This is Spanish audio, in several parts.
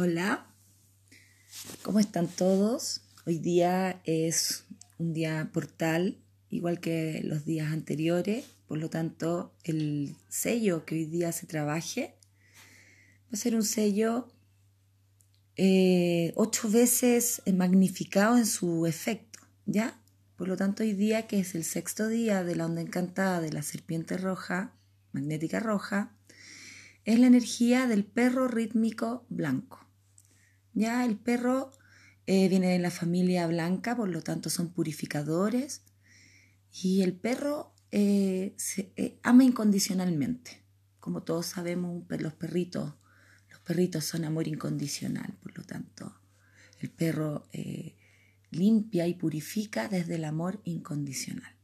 Hola, ¿cómo están todos? Hoy día es un día portal, igual que los días anteriores, por lo tanto el sello que hoy día se trabaje va a ser un sello eh, ocho veces magnificado en su efecto, ¿ya? Por lo tanto hoy día, que es el sexto día de la onda encantada de la serpiente roja, magnética roja, es la energía del perro rítmico blanco. Ya el perro eh, viene de la familia blanca, por lo tanto son purificadores. Y el perro eh, se, eh, ama incondicionalmente. Como todos sabemos, los perritos, los perritos son amor incondicional, por lo tanto, el perro limpia y purifica desde el amor incondicional.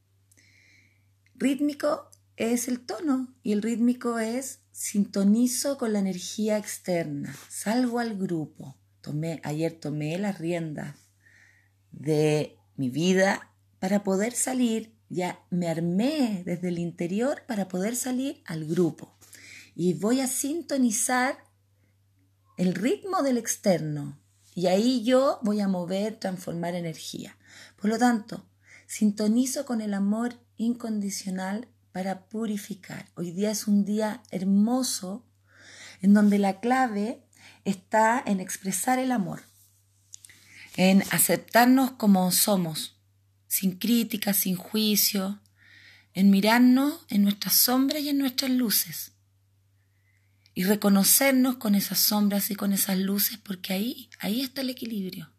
Rítmico es el tono y el rítmico es sintonizo con la energía externa, salgo al grupo, Tomé, ayer tomé las riendas de mi vida para poder salir, ya me armé desde el interior para poder salir al grupo. Y voy a sintonizar el ritmo del externo. Y ahí yo voy a mover, transformar energía. Por lo tanto, sintonizo con el amor incondicional para purificar. Hoy día es un día hermoso en donde la clave está en expresar el amor, en aceptarnos como somos, sin crítica, sin juicio, en mirarnos en nuestras sombras y en nuestras luces. Y reconocernos con esas sombras y con esas luces, porque ahí, ahí está el equilibrio.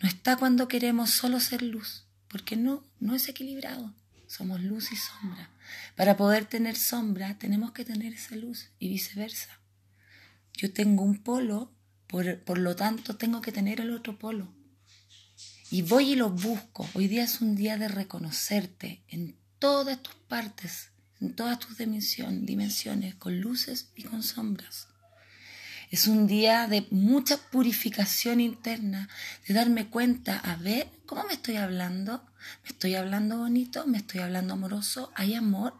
No está cuando queremos solo ser luz, porque no, no es equilibrado. Somos luz y sombra. Para poder tener sombra tenemos que tener esa luz y viceversa. Yo tengo un polo, por, lo tanto tengo que tener el otro polo. Y voy y lo busco. Hoy día es un día de reconocerte en todas tus partes, en todas tus dimensiones, con luces y con sombras. Es un día de mucha purificación interna, de darme cuenta, a ver, ¿cómo me estoy hablando? ¿Me estoy hablando bonito? ¿Me estoy hablando amoroso? ¿Hay amor?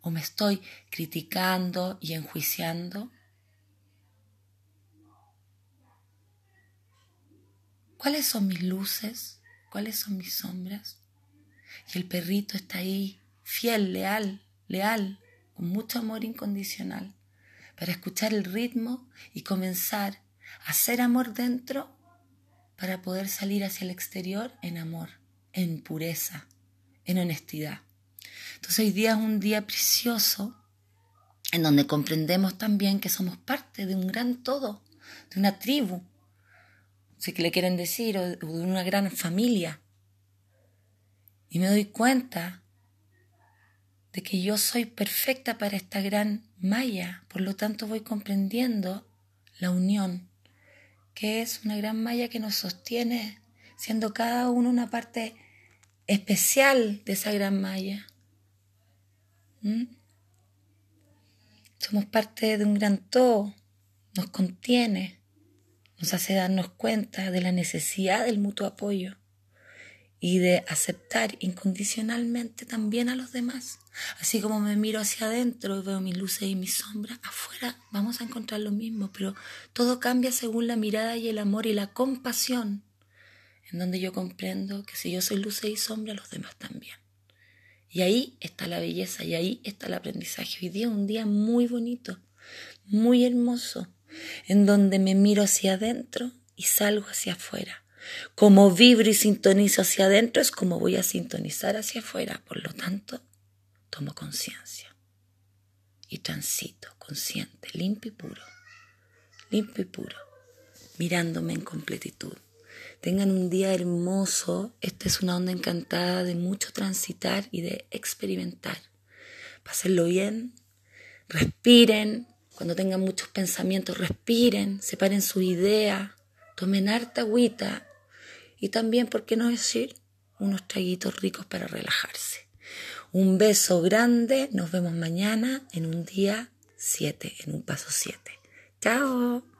¿O me estoy criticando y enjuiciando? ¿Cuáles son mis luces? ¿Cuáles son mis sombras? Y el perrito está ahí, fiel, leal, leal, con mucho amor incondicional, para escuchar el ritmo y comenzar a hacer amor dentro para poder salir hacia el exterior en amor, en pureza, en honestidad. Entonces hoy día es un día precioso en donde comprendemos también que somos parte de un gran todo, de una tribu, que le quieren decir, o de una gran familia. Y me doy cuenta de que yo soy perfecta para esta gran malla, por lo tanto voy comprendiendo la unión, que es una gran malla que nos sostiene, siendo cada uno una parte especial de esa gran malla. ¿Mm? Somos parte de un gran todo, nos contiene nos hace darnos cuenta de la necesidad del mutuo apoyo y de aceptar incondicionalmente también a los demás. Así como me miro hacia adentro y veo mis luces y mis sombras, afuera vamos a encontrar lo mismo, pero todo cambia según la mirada y el amor y la compasión, en donde yo comprendo que si yo soy luces y sombra, los demás también. Y ahí está la belleza y ahí está el aprendizaje. Hoy día es un día muy bonito, muy hermoso, en donde me miro hacia adentro y salgo hacia afuera. Como vibro y sintonizo hacia adentro es como voy a sintonizar hacia afuera. Por lo tanto, tomo conciencia y transito consciente, limpio y puro, limpio y puro, mirándome en completitud. Tengan un día hermoso. Esta es una onda encantada de mucho transitar y de experimentar. Pásenlo bien, respiren, cuando tengan muchos pensamientos, respiren, separen su idea, tomen harta agüita y también, ¿por qué no decir? Unos traguitos ricos para relajarse. Un beso grande, nos vemos mañana en un día 7, en un paso 7. Chao.